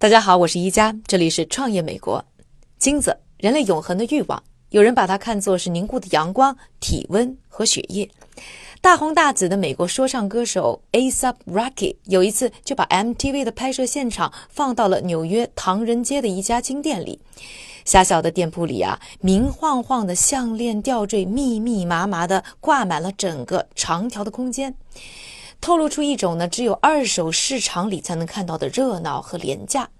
大家好，我是一加，这里是创业美国。金子，人类永恒的欲望，有人把它看作是凝固的阳光、体温和血液。大红大紫的美国说唱歌手 A$AP Rocky 有一次就把 MTV 的拍摄现场放到了纽约唐人街的一家金店里。狭小的店铺里啊，明晃晃的项链吊坠密密麻麻的挂满了整个长条的空间。透露出一种呢，只有二手市场里才能看到的热闹和廉价，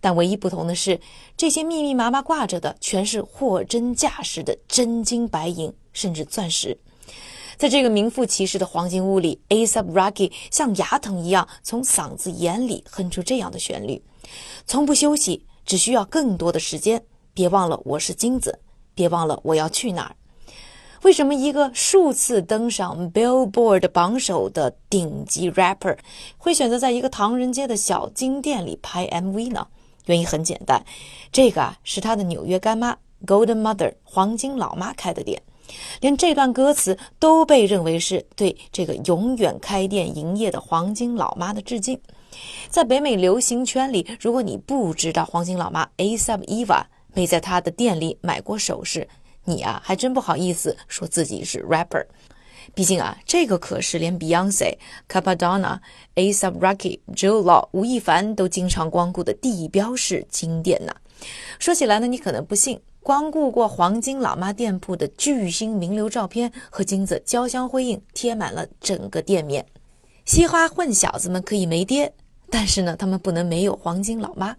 但唯一不同的是，这些密密麻麻挂着的全是货真价实的真金白银，甚至钻石。在这个名副其实的黄金屋里 asap rocky 像牙疼一样从嗓子眼里哼出这样的旋律，从不休息，只需要更多的时间。别忘了我是金子，别忘了我要去哪儿。为什么一个数次登上 Billboard 榜首的顶级 rapper 会选择在一个唐人街的小金店里拍 MV 呢？原因很简单，这个啊是他的纽约干妈 Golden Mother 黄金老妈开的店，连这段歌词都被认为是对这个永远开店营业的黄金老妈的致敬。在北美流行圈里，如果你不知道黄金老妈 asap eva 没在他的店里买过首饰。你啊，还真不好意思说自己是 rapper，毕竟啊，这个可是连 Beyonce、Capadonna、ASAP、Rocky、Joe Law、吴亦凡都经常光顾的地标式金店呐。说起来呢，你可能不信，光顾过黄金老妈店铺的巨星名流照片和金子交相辉映，贴满了整个店面。嘻哈混小子们可以没爹，但是呢，他们不能没有黄金老妈。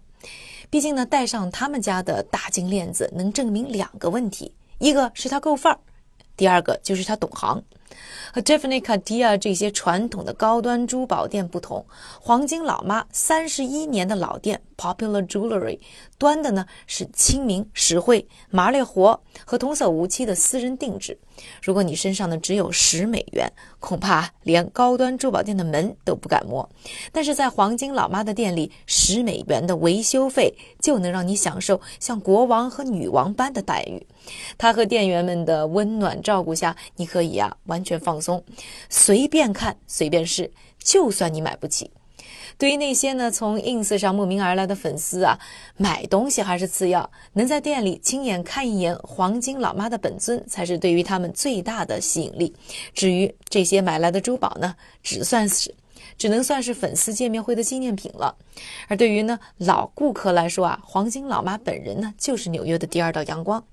毕竟呢，戴上他们家的大金链子，能证明两个问题。一个是他够范儿，第二个就是他懂行。和 Tiffany Cartier 这些传统的高端珠宝店不同，黄金老妈三十一年的老店 Popular Jewelry 端的呢是亲民、实惠、麻利活和童叟无欺的私人定制。如果你身上呢只有十美元，恐怕连高端珠宝店的门都不敢摸。但是在黄金老妈的店里，十美元的维修费就能让你享受像国王和女王般的待遇。他和店员们的温暖照顾下，你可以啊完完全放松，随便看随便试。就算你买不起，对于那些呢从 ins 上慕名而来的粉丝啊，买东西还是次要，能在店里亲眼看一眼黄金老妈的本尊，才是对于他们最大的吸引力。至于这些买来的珠宝呢，只算是只能算是粉丝见面会的纪念品了。而对于呢老顾客来说啊，黄金老妈本人呢，就是纽约的第二道阳光。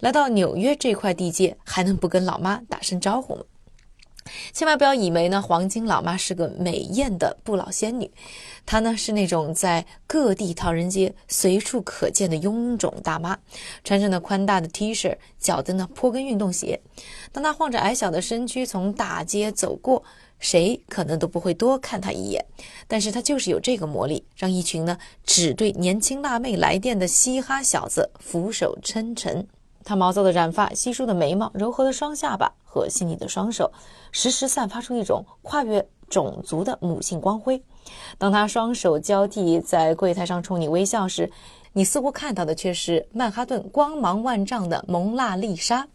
来到纽约这块地界，还能不跟老妈打声招呼吗？千万不要以为呢，黄金老妈是个美艳的不老仙女，她呢是那种在各地唐人街随处可见的臃肿大妈，穿着呢宽大的 T 恤，脚蹬呢坡跟运动鞋。当她晃着矮小的身躯从大街走过，谁可能都不会多看她一眼。但是她就是有这个魔力，让一群呢只对年轻辣妹来电的嘻哈小子俯首称臣。她毛躁的染发、稀疏的眉毛、柔和的双下巴和细腻的双手，时时散发出一种跨越种族的母性光辉。当她双手交替在柜台上冲你微笑时，你似乎看到的却是曼哈顿光芒万丈的蒙娜丽莎。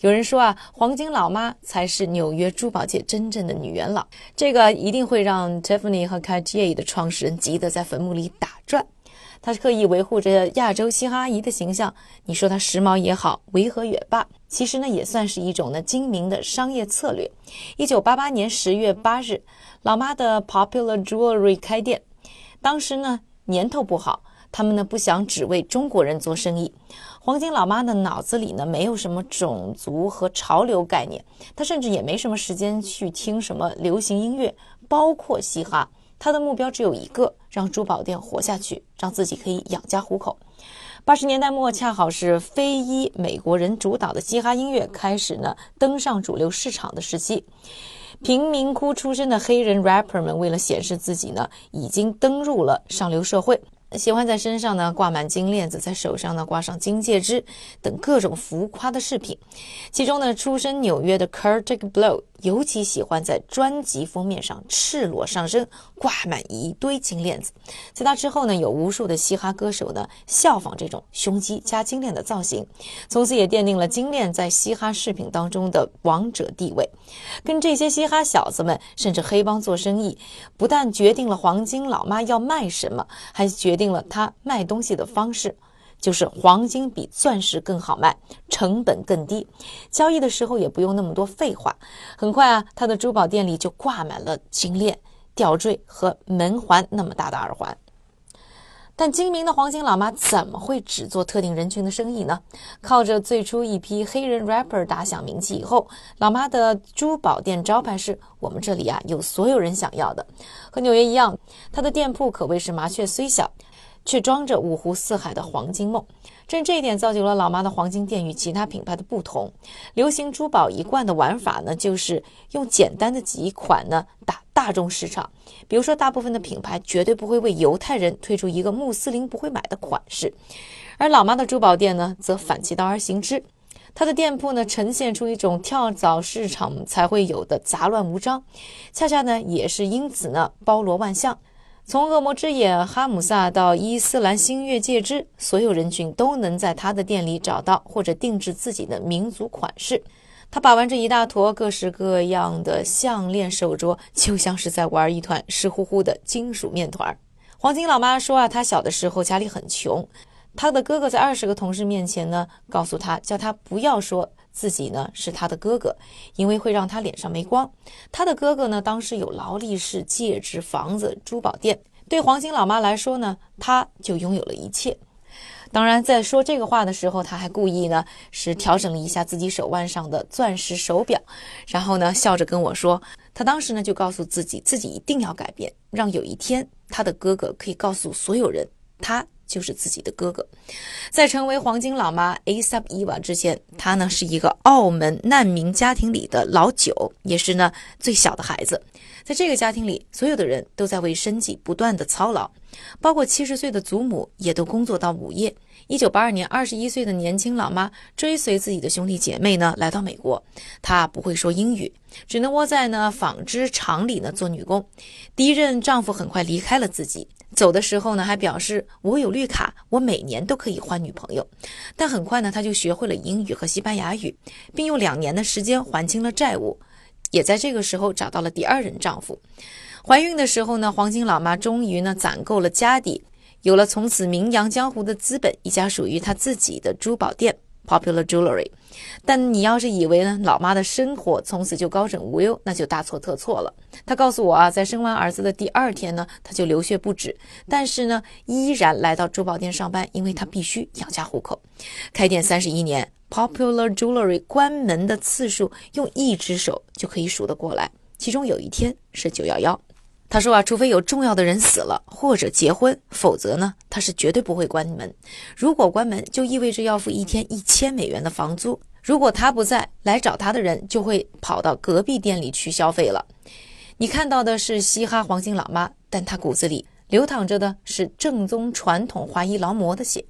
有人说啊，黄金老妈才是纽约珠宝界真正的女元老，这个一定会让 Tiffany 和 Cartier 的创始人急得在坟墓里打转。他刻意维护着亚洲嘻哈阿姨的形象，你说她时髦也好，违和也罢，其实呢也算是一种呢精明的商业策略。一九八八年十月八日，老妈的 Popular Jewelry 开店，当时呢年头不好，他们呢不想只为中国人做生意。黄金老妈的脑子里呢没有什么种族和潮流概念，她甚至也没什么时间去听什么流行音乐，包括嘻哈。他的目标只有一个：让珠宝店活下去，让自己可以养家糊口。八十年代末，恰好是非裔美国人主导的嘻哈音乐开始呢登上主流市场的时期。贫民窟出身的黑人 rapper 们，为了显示自己呢已经登入了上流社会，喜欢在身上呢挂满金链子，在手上呢挂上金戒指等各种浮夸的饰品。其中呢，出身纽约的 Kurtis Blow 尤其喜欢在专辑封面上赤裸上身，挂满一堆金链子。在他之后呢，有无数的嘻哈歌手呢效仿这种胸肌加金链的造型，从此也奠定了金链在嘻哈饰品当中的王者地位。跟这些嘻哈小子们甚至黑帮做生意，不但决定了黄金老妈要卖什么，还决定了他卖东西的方式。就是黄金比钻石更好卖，成本更低，交易的时候也不用那么多废话。很快啊，他的珠宝店里就挂满了金链、吊坠和门环那么大的耳环。但精明的黄金老妈怎么会只做特定人群的生意呢？靠着最初一批黑人 rapper 打响名气以后，老妈的珠宝店招牌是我们这里啊有所有人想要的。和纽约一样，她的店铺可谓是麻雀虽小。却装着五湖四海的黄金梦，正这一点造就了老妈的黄金店与其他品牌的不同。流行珠宝一贯的玩法呢，就是用简单的几款呢打大众市场。比如说，大部分的品牌绝对不会为犹太人推出一个穆斯林不会买的款式，而老妈的珠宝店呢，则反其道而行之。它的店铺呢，呈现出一种跳蚤市场才会有的杂乱无章，恰恰呢，也是因此呢，包罗万象。从恶魔之眼哈姆萨到伊斯兰星月戒指，所有人群都能在他的店里找到或者定制自己的民族款式。他把玩着一大坨各式各样的项链、手镯，就像是在玩一团湿乎乎的金属面团。黄金老妈说啊，她小的时候家里很穷，她的哥哥在二十个同事面前呢，告诉她叫她不要说。自己呢是他的哥哥，因为会让他脸上没光。他的哥哥呢当时有劳力士戒指、房子、珠宝店。对黄金老妈来说呢，他就拥有了一切。当然，在说这个话的时候，他还故意呢是调整了一下自己手腕上的钻石手表，然后呢笑着跟我说，他当时呢就告诉自己，自己一定要改变，让有一天他的哥哥可以告诉所有人，他。就是自己的哥哥，在成为黄金老妈 asap eva 之前，他呢是一个澳门难民家庭里的老九，也是呢最小的孩子。在这个家庭里，所有的人都在为生计不断的操劳，包括七十岁的祖母也都工作到午夜。一九八二年，二十一岁的年轻老妈追随自己的兄弟姐妹呢来到美国，她不会说英语，只能窝在呢纺织厂里呢做女工。第一任丈夫很快离开了自己。走的时候呢，还表示我有绿卡，我每年都可以换女朋友。但很快呢，她就学会了英语和西班牙语，并用两年的时间还清了债务，也在这个时候找到了第二任丈夫。怀孕的时候呢，黄金老妈终于呢攒够了家底，有了从此名扬江湖的资本，一家属于她自己的珠宝店。Popular Jewelry，但你要是以为呢，老妈的生活从此就高枕无忧，那就大错特错了。她告诉我啊，在生完儿子的第二天呢，她就流血不止，但是呢，依然来到珠宝店上班，因为她必须养家糊口。开店三十一年，Popular Jewelry 关门的次数用一只手就可以数得过来，其中有一天是九幺幺。他说啊，除非有重要的人死了或者结婚，否则呢，他是绝对不会关门。如果关门，就意味着要付一天一千美元的房租。如果他不在，来找他的人就会跑到隔壁店里去消费了。你看到的是嘻哈黄金老妈，但她骨子里流淌着的是正宗传统华裔劳模的血。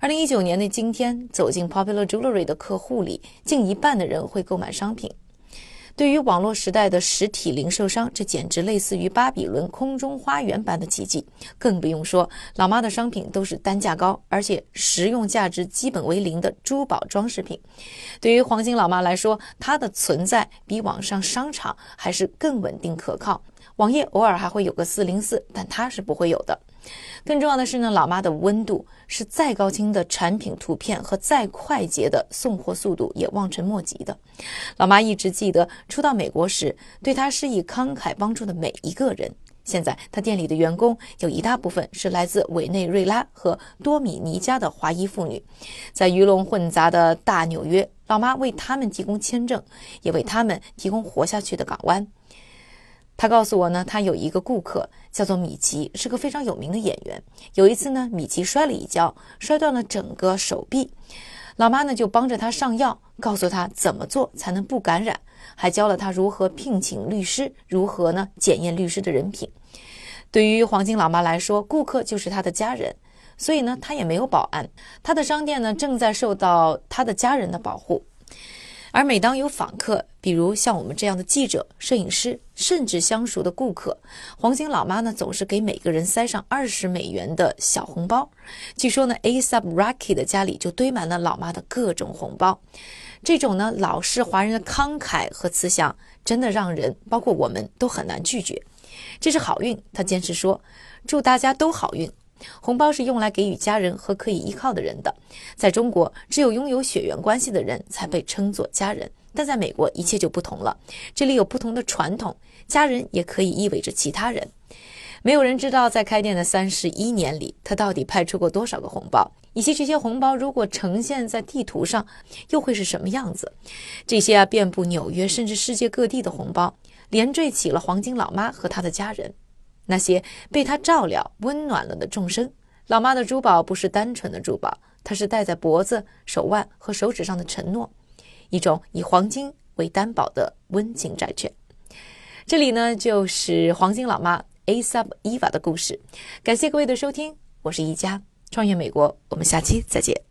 二零一九年的今天，走进 Popular Jewelry 的客户里，近一半的人会购买商品。对于网络时代的实体零售商，这简直类似于巴比伦空中花园般的奇迹。更不用说老妈的商品都是单价高，而且实用价值基本为零的珠宝装饰品。对于黄金老妈来说，它的存在比网上商场还是更稳定可靠。网页偶尔还会有个四零四，但它是不会有的。更重要的是呢，老妈的温度是再高清的产品图片和再快捷的送货速度也望尘莫及的。老妈一直记得初到美国时对她施以慷慨帮助的每一个人。现在她店里的员工有一大部分是来自委内瑞拉和多米尼加的华裔妇女，在鱼龙混杂的大纽约，老妈为他们提供签证，也为他们提供活下去的港湾。他告诉我呢，他有一个顾客叫做米奇，是个非常有名的演员。有一次呢，米奇摔了一跤，摔断了整个手臂。老妈呢就帮着他上药，告诉他怎么做才能不感染，还教了他如何聘请律师，如何呢检验律师的人品。对于黄金老妈来说，顾客就是他的家人，所以呢，他也没有保安，他的商店呢正在受到他的家人的保护。而每当有访客，比如像我们这样的记者、摄影师，甚至相熟的顾客，黄金老妈呢总是给每个人塞上二十美元的小红包。据说呢，ASAP Rocky 的家里就堆满了老妈的各种红包。这种呢老式华人的慷慨和慈祥，真的让人，包括我们都很难拒绝。这是好运，他坚持说：“祝大家都好运。”红包是用来给予家人和可以依靠的人的。在中国，只有拥有血缘关系的人才被称作家人，但在美国一切就不同了。这里有不同的传统，家人也可以意味着其他人。没有人知道，在开店的三十一年里，他到底派出过多少个红包，以及这些红包如果呈现在地图上，又会是什么样子？这些啊，遍布纽约甚至世界各地的红包，连缀起了黄金老妈和她的家人。那些被他照料、温暖了的众生，老妈的珠宝不是单纯的珠宝，它是戴在脖子、手腕和手指上的承诺，一种以黄金为担保的温情债券。这里呢，就是黄金老妈 A$AP Eva 的故事。感谢各位的收听，我是一佳创业美国，我们下期再见。